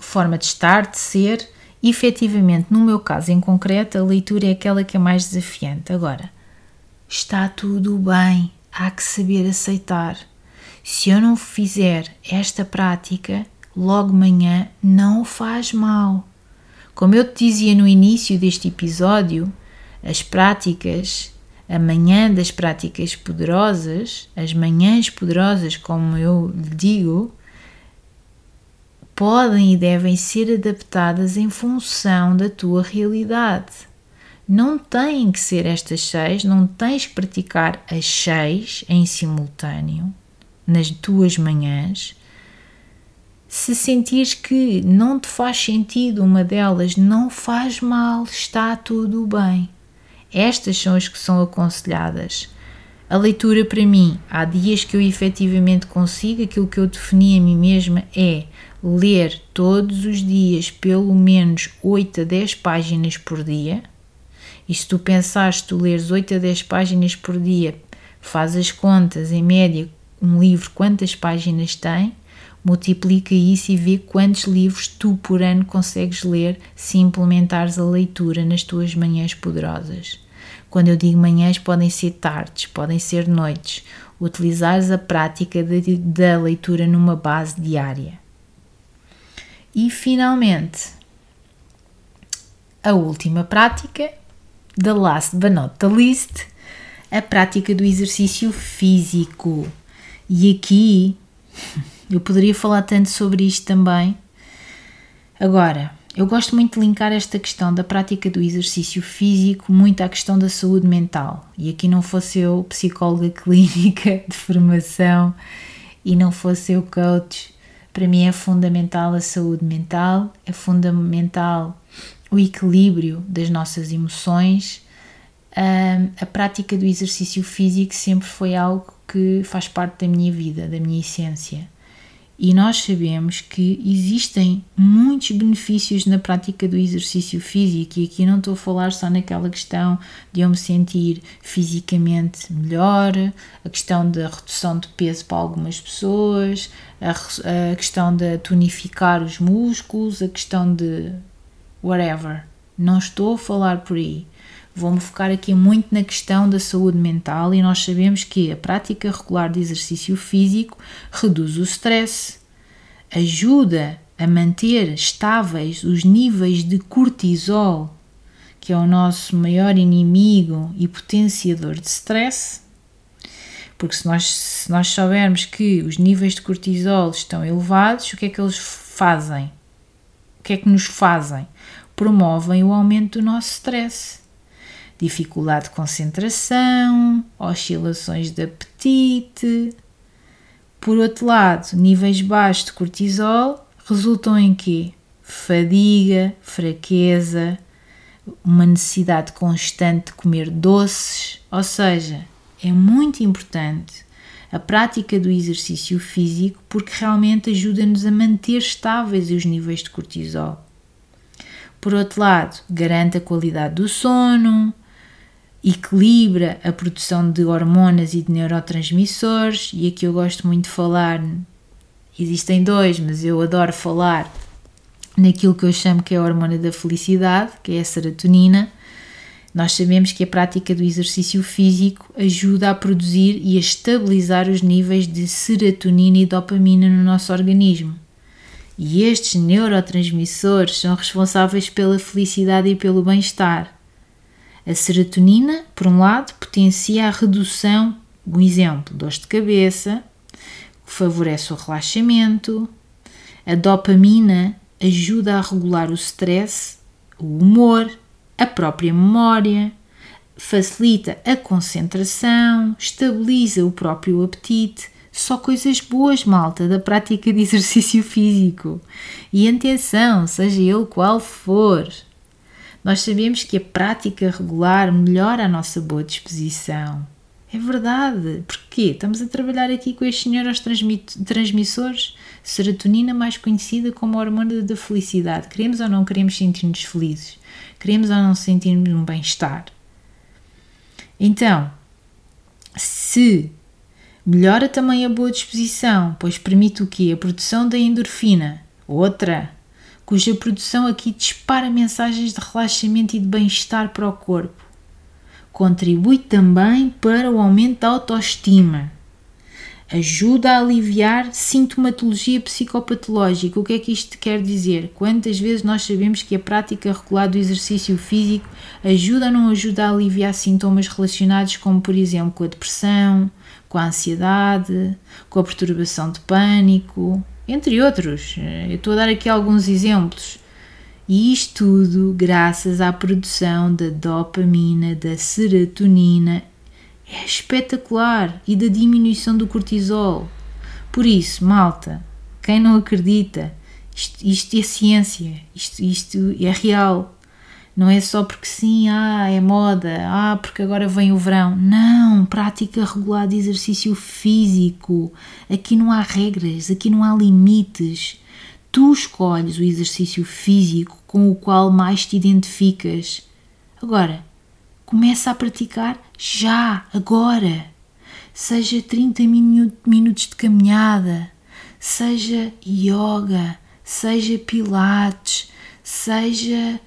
forma de estar, de ser. Efetivamente, no meu caso em concreto, a leitura é aquela que é mais desafiante. Agora, está tudo bem, há que saber aceitar se eu não fizer esta prática, logo manhã não faz mal. Como eu te dizia no início deste episódio, as práticas, a manhã das práticas poderosas, as manhãs poderosas, como eu lhe digo, podem e devem ser adaptadas em função da tua realidade. Não têm que ser estas seis, não tens que praticar as seis em simultâneo nas tuas manhãs, se sentires que não te faz sentido uma delas, não faz mal, está tudo bem. Estas são as que são aconselhadas. A leitura para mim, há dias que eu efetivamente consigo, aquilo que eu defini a mim mesma é ler todos os dias pelo menos 8 a 10 páginas por dia. E se tu pensares tu leres 8 a 10 páginas por dia, faz as contas, em média, um livro quantas páginas tem, multiplica isso e vê quantos livros tu por ano consegues ler se implementares a leitura nas tuas manhãs poderosas. Quando eu digo manhãs, podem ser tardes, podem ser noites. Utilizares a prática da leitura numa base diária. E finalmente, a última prática, the last but not the least, a prática do exercício físico. E aqui eu poderia falar tanto sobre isto também. Agora, eu gosto muito de linkar esta questão da prática do exercício físico muito à questão da saúde mental. E aqui não fosse eu psicóloga clínica de formação e não fosse eu coach, para mim é fundamental a saúde mental, é fundamental o equilíbrio das nossas emoções. a prática do exercício físico sempre foi algo que faz parte da minha vida, da minha essência. E nós sabemos que existem muitos benefícios na prática do exercício físico, e aqui não estou a falar só naquela questão de eu me sentir fisicamente melhor, a questão da redução de peso para algumas pessoas, a, a questão de tonificar os músculos, a questão de whatever. Não estou a falar por aí. Vou-me focar aqui muito na questão da saúde mental e nós sabemos que a prática regular de exercício físico reduz o stress, ajuda a manter estáveis os níveis de cortisol, que é o nosso maior inimigo e potenciador de stress. Porque se nós, se nós soubermos que os níveis de cortisol estão elevados, o que é que eles fazem? O que é que nos fazem? Promovem o aumento do nosso stress dificuldade de concentração, oscilações de apetite. Por outro lado, níveis baixos de cortisol resultam em quê? Fadiga, fraqueza, uma necessidade constante de comer doces, ou seja, é muito importante a prática do exercício físico porque realmente ajuda-nos a manter estáveis os níveis de cortisol. Por outro lado, garante a qualidade do sono, equilibra a produção de hormonas e de neurotransmissores, e aqui eu gosto muito de falar, existem dois, mas eu adoro falar naquilo que eu chamo que é a hormona da felicidade, que é a serotonina. Nós sabemos que a prática do exercício físico ajuda a produzir e a estabilizar os níveis de serotonina e dopamina no nosso organismo. E estes neurotransmissores são responsáveis pela felicidade e pelo bem-estar. A serotonina, por um lado, potencia a redução, um exemplo, dores de cabeça, favorece o relaxamento. A dopamina ajuda a regular o stress, o humor, a própria memória, facilita a concentração, estabiliza o próprio apetite. Só coisas boas, malta, da prática de exercício físico. E atenção, seja ele qual for. Nós sabemos que a prática regular melhora a nossa boa disposição. É verdade. Porquê? Estamos a trabalhar aqui com estes neurotransmissores. Serotonina, mais conhecida como a hormona da felicidade. Queremos ou não queremos sentir-nos felizes? Queremos ou não sentirmos um bem-estar? Então, se melhora também a boa disposição, pois permite o quê? A produção da endorfina. Outra cuja produção aqui dispara mensagens de relaxamento e de bem-estar para o corpo. Contribui também para o aumento da autoestima. Ajuda a aliviar sintomatologia psicopatológica. O que é que isto quer dizer? Quantas vezes nós sabemos que a prática regular do exercício físico ajuda ou não ajuda a aliviar sintomas relacionados, como por exemplo com a depressão, com a ansiedade, com a perturbação de pânico, entre outros. Eu estou a dar aqui alguns exemplos. E isto tudo graças à produção da dopamina, da serotonina. É espetacular! E da diminuição do cortisol. Por isso, malta, quem não acredita, isto, isto é ciência, isto, isto é real. Não é só porque sim, ah, é moda, ah, porque agora vem o verão. Não, prática regular de exercício físico. Aqui não há regras, aqui não há limites. Tu escolhes o exercício físico com o qual mais te identificas. Agora, começa a praticar já, agora. Seja 30 minutos de caminhada, seja yoga, seja pilates, seja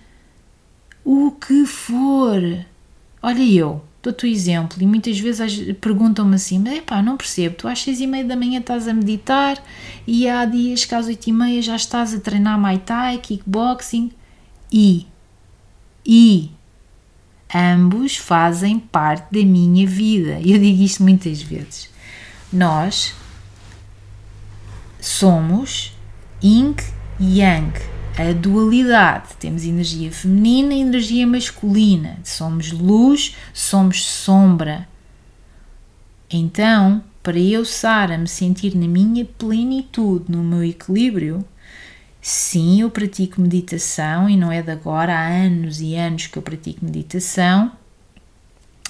o que for. Olha eu, dou-te o exemplo e muitas vezes perguntam-me assim, mas epá, não percebo, tu às seis e meia da manhã estás a meditar e há dias que às oito e meia já estás a treinar Muay Thai, kickboxing e, e ambos fazem parte da minha vida. Eu digo isto muitas vezes. Nós somos Yin Yang a dualidade. Temos energia feminina e energia masculina. Somos luz, somos sombra. Então, para eu, Sara, me sentir na minha plenitude, no meu equilíbrio, sim, eu pratico meditação e não é de agora, há anos e anos que eu pratico meditação.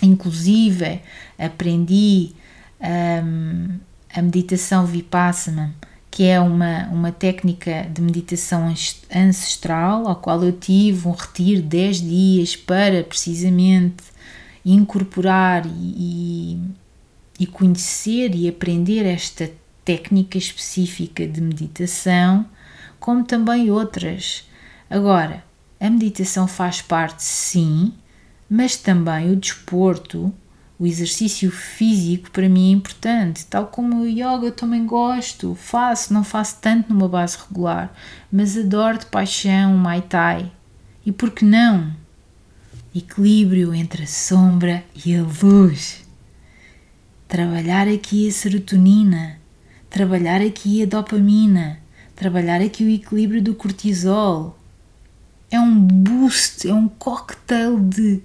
Inclusive, aprendi um, a meditação Vipassana que é uma, uma técnica de meditação ancestral, ao qual eu tive um retiro de 10 dias para precisamente incorporar e, e conhecer e aprender esta técnica específica de meditação, como também outras. Agora, a meditação faz parte, sim, mas também o desporto o exercício físico para mim é importante, tal como o yoga eu também gosto, faço, não faço tanto numa base regular, mas adoro de paixão o Muay Thai. E por que não? Equilíbrio entre a sombra e a luz. Trabalhar aqui a serotonina, trabalhar aqui a dopamina, trabalhar aqui o equilíbrio do cortisol. É um boost, é um cocktail de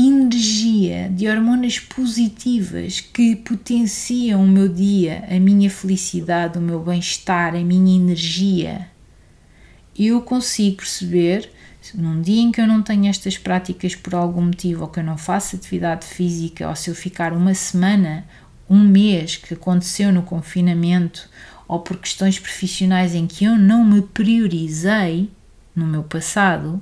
energia de hormonas positivas que potenciam o meu dia, a minha felicidade, o meu bem-estar, a minha energia. Eu consigo perceber, num dia em que eu não tenho estas práticas por algum motivo, ou que eu não faço atividade física, ou se eu ficar uma semana, um mês que aconteceu no confinamento, ou por questões profissionais em que eu não me priorizei no meu passado,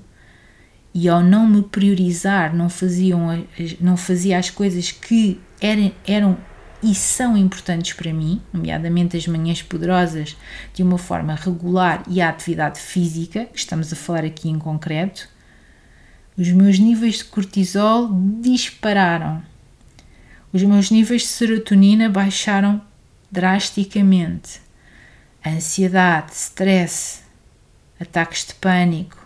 e ao não me priorizar, não, faziam, não fazia as coisas que eram, eram e são importantes para mim, nomeadamente as manhãs poderosas, de uma forma regular e a atividade física, que estamos a falar aqui em concreto, os meus níveis de cortisol dispararam. Os meus níveis de serotonina baixaram drasticamente. Ansiedade, stress, ataques de pânico,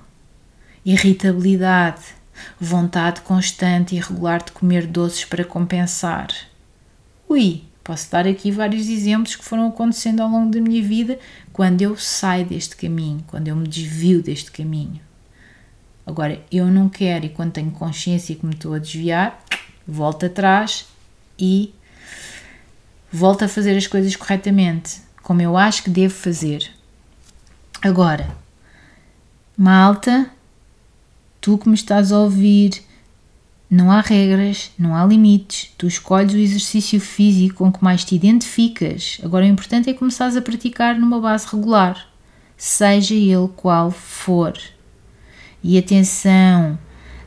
irritabilidade, vontade constante e regular de comer doces para compensar. Ui, posso dar aqui vários exemplos que foram acontecendo ao longo da minha vida quando eu saio deste caminho, quando eu me desvio deste caminho. Agora, eu não quero, e quando tenho consciência que me estou a desviar, volto atrás e volto a fazer as coisas corretamente, como eu acho que devo fazer. Agora, malta, tu que me estás a ouvir, não há regras, não há limites, tu escolhes o exercício físico com que mais te identificas. Agora, o importante é começares a praticar numa base regular, seja ele qual for. E atenção,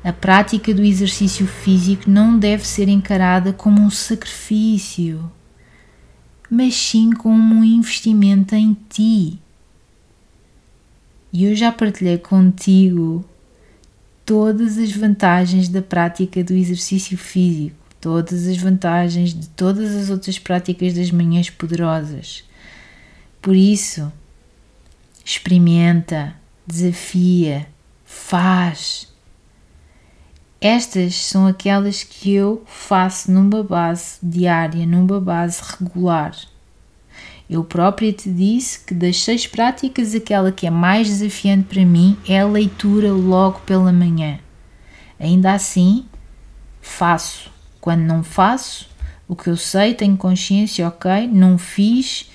a prática do exercício físico não deve ser encarada como um sacrifício, mas sim como um investimento em ti. E eu já partilhei contigo todas as vantagens da prática do exercício físico, todas as vantagens de todas as outras práticas das manhãs poderosas. Por isso, experimenta, desafia, faz estas são aquelas que eu faço numa base diária, numa base regular. Eu própria te disse que das seis práticas, aquela que é mais desafiante para mim é a leitura logo pela manhã. Ainda assim, faço. Quando não faço, o que eu sei, tenho consciência, ok, não fiz.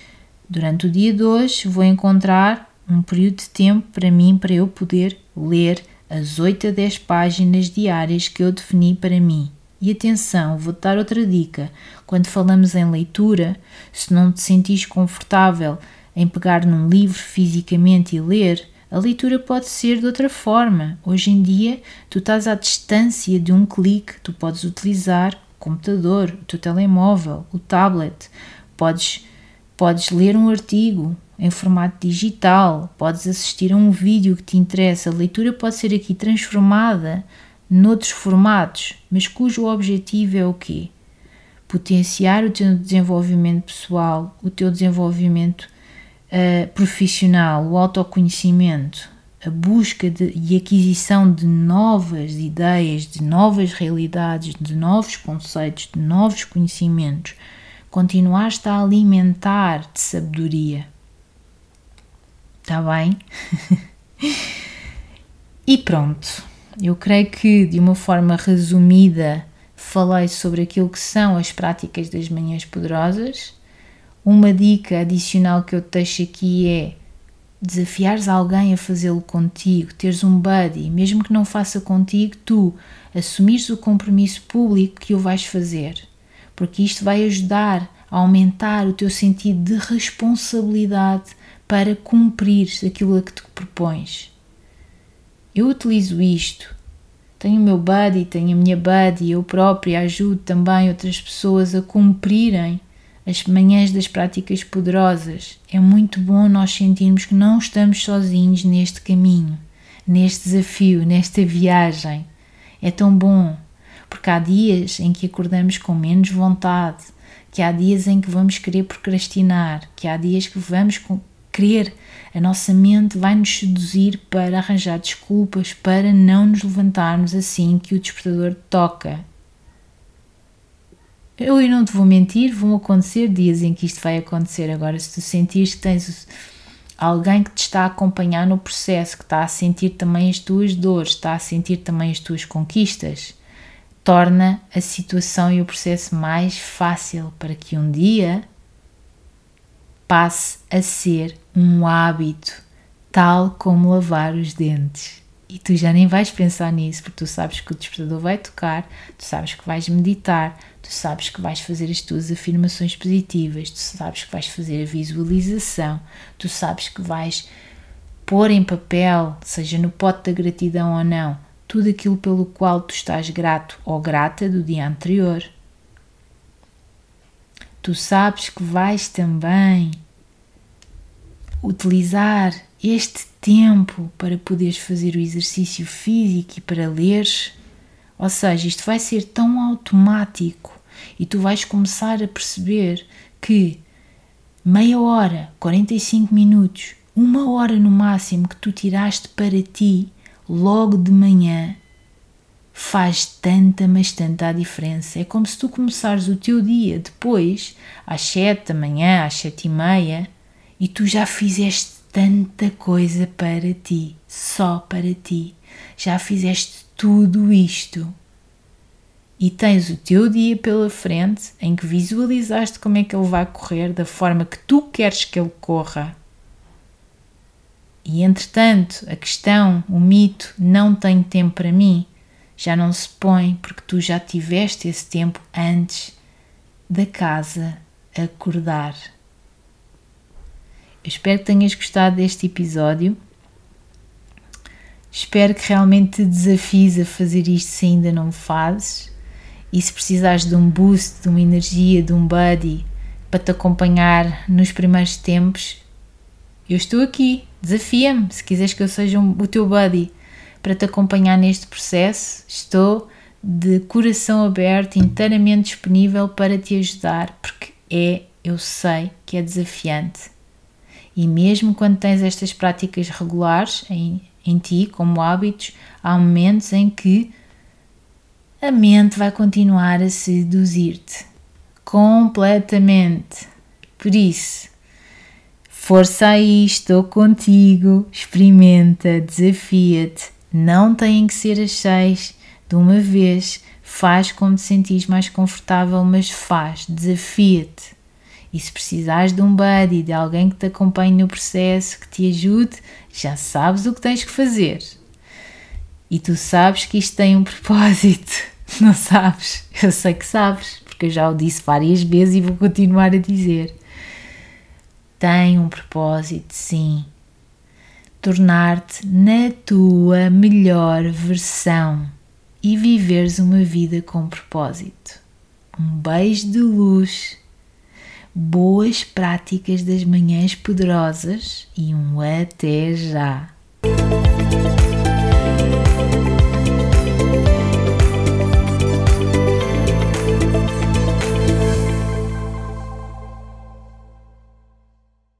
Durante o dia de hoje, vou encontrar um período de tempo para mim, para eu poder ler as 8 a 10 páginas diárias que eu defini para mim. E atenção, vou-te dar outra dica. Quando falamos em leitura, se não te sentires confortável em pegar num livro fisicamente e ler, a leitura pode ser de outra forma. Hoje em dia, tu estás à distância de um clique, tu podes utilizar o computador, o teu telemóvel, o tablet, podes, podes ler um artigo, em formato digital, podes assistir a um vídeo que te interessa. A leitura pode ser aqui transformada noutros formatos, mas cujo objetivo é o quê? Potenciar o teu desenvolvimento pessoal, o teu desenvolvimento uh, profissional, o autoconhecimento, a busca de, e aquisição de novas ideias, de novas realidades, de novos conceitos, de novos conhecimentos. Continuar-te a alimentar de sabedoria Está bem? e pronto. Eu creio que de uma forma resumida falei sobre aquilo que são as práticas das manhãs poderosas. Uma dica adicional que eu te deixo aqui é desafiares alguém a fazê-lo contigo, teres um buddy, mesmo que não faça contigo, tu assumires o compromisso público que o vais fazer, porque isto vai ajudar a aumentar o teu sentido de responsabilidade para cumprir aquilo a que te propões. Eu utilizo isto. Tenho o meu buddy, tenho a minha buddy, eu própria ajudo também outras pessoas a cumprirem as manhãs das práticas poderosas. É muito bom nós sentirmos que não estamos sozinhos neste caminho, neste desafio, nesta viagem. É tão bom, porque há dias em que acordamos com menos vontade, que há dias em que vamos querer procrastinar, que há dias que vamos querer, a nossa mente vai nos seduzir para arranjar desculpas para não nos levantarmos assim que o despertador toca. Eu não te vou mentir, vão acontecer dias em que isto vai acontecer. Agora, se tu sentires que tens alguém que te está a acompanhar no processo, que está a sentir também as tuas dores, está a sentir também as tuas conquistas, torna a situação e o processo mais fácil para que um dia passe a ser um hábito, tal como lavar os dentes. E tu já nem vais pensar nisso, porque tu sabes que o despertador vai tocar, tu sabes que vais meditar, tu sabes que vais fazer as tuas afirmações positivas, tu sabes que vais fazer a visualização, tu sabes que vais pôr em papel, seja no pote da gratidão ou não, tudo aquilo pelo qual tu estás grato ou grata do dia anterior. Tu sabes que vais também utilizar este tempo para poderes fazer o exercício físico e para leres. Ou seja, isto vai ser tão automático e tu vais começar a perceber que meia hora, 45 minutos, uma hora no máximo que tu tiraste para ti logo de manhã faz tanta, mas tanta a diferença. É como se tu começares o teu dia depois, às sete da manhã, às sete e meia, e tu já fizeste tanta coisa para ti, só para ti. Já fizeste tudo isto. E tens o teu dia pela frente em que visualizaste como é que ele vai correr da forma que tu queres que ele corra e entretanto, a questão, o mito, não tenho tempo para mim, já não se põe porque tu já tiveste esse tempo antes da casa acordar. Espero que tenhas gostado deste episódio. Espero que realmente te desafies a fazer isto se ainda não o fazes. E se precisares de um boost, de uma energia, de um buddy para te acompanhar nos primeiros tempos, eu estou aqui Desafia-me, se quiseres que eu seja um, o teu buddy para te acompanhar neste processo, estou de coração aberto, inteiramente disponível para te ajudar, porque é, eu sei que é desafiante. E mesmo quando tens estas práticas regulares em, em ti, como hábitos, há momentos em que a mente vai continuar a seduzir-te completamente. Por isso, Força aí, estou contigo. Experimenta, desafia-te. Não têm que ser as seis de uma vez. Faz como te sentires mais confortável, mas faz, desafia-te. E se precisares de um buddy, de alguém que te acompanhe no processo, que te ajude, já sabes o que tens que fazer. E tu sabes que isto tem um propósito, não sabes? Eu sei que sabes, porque eu já o disse várias vezes e vou continuar a dizer tem um propósito, sim. Tornar-te na tua melhor versão e viveres uma vida com propósito. Um beijo de luz, boas práticas das manhãs poderosas e um até já!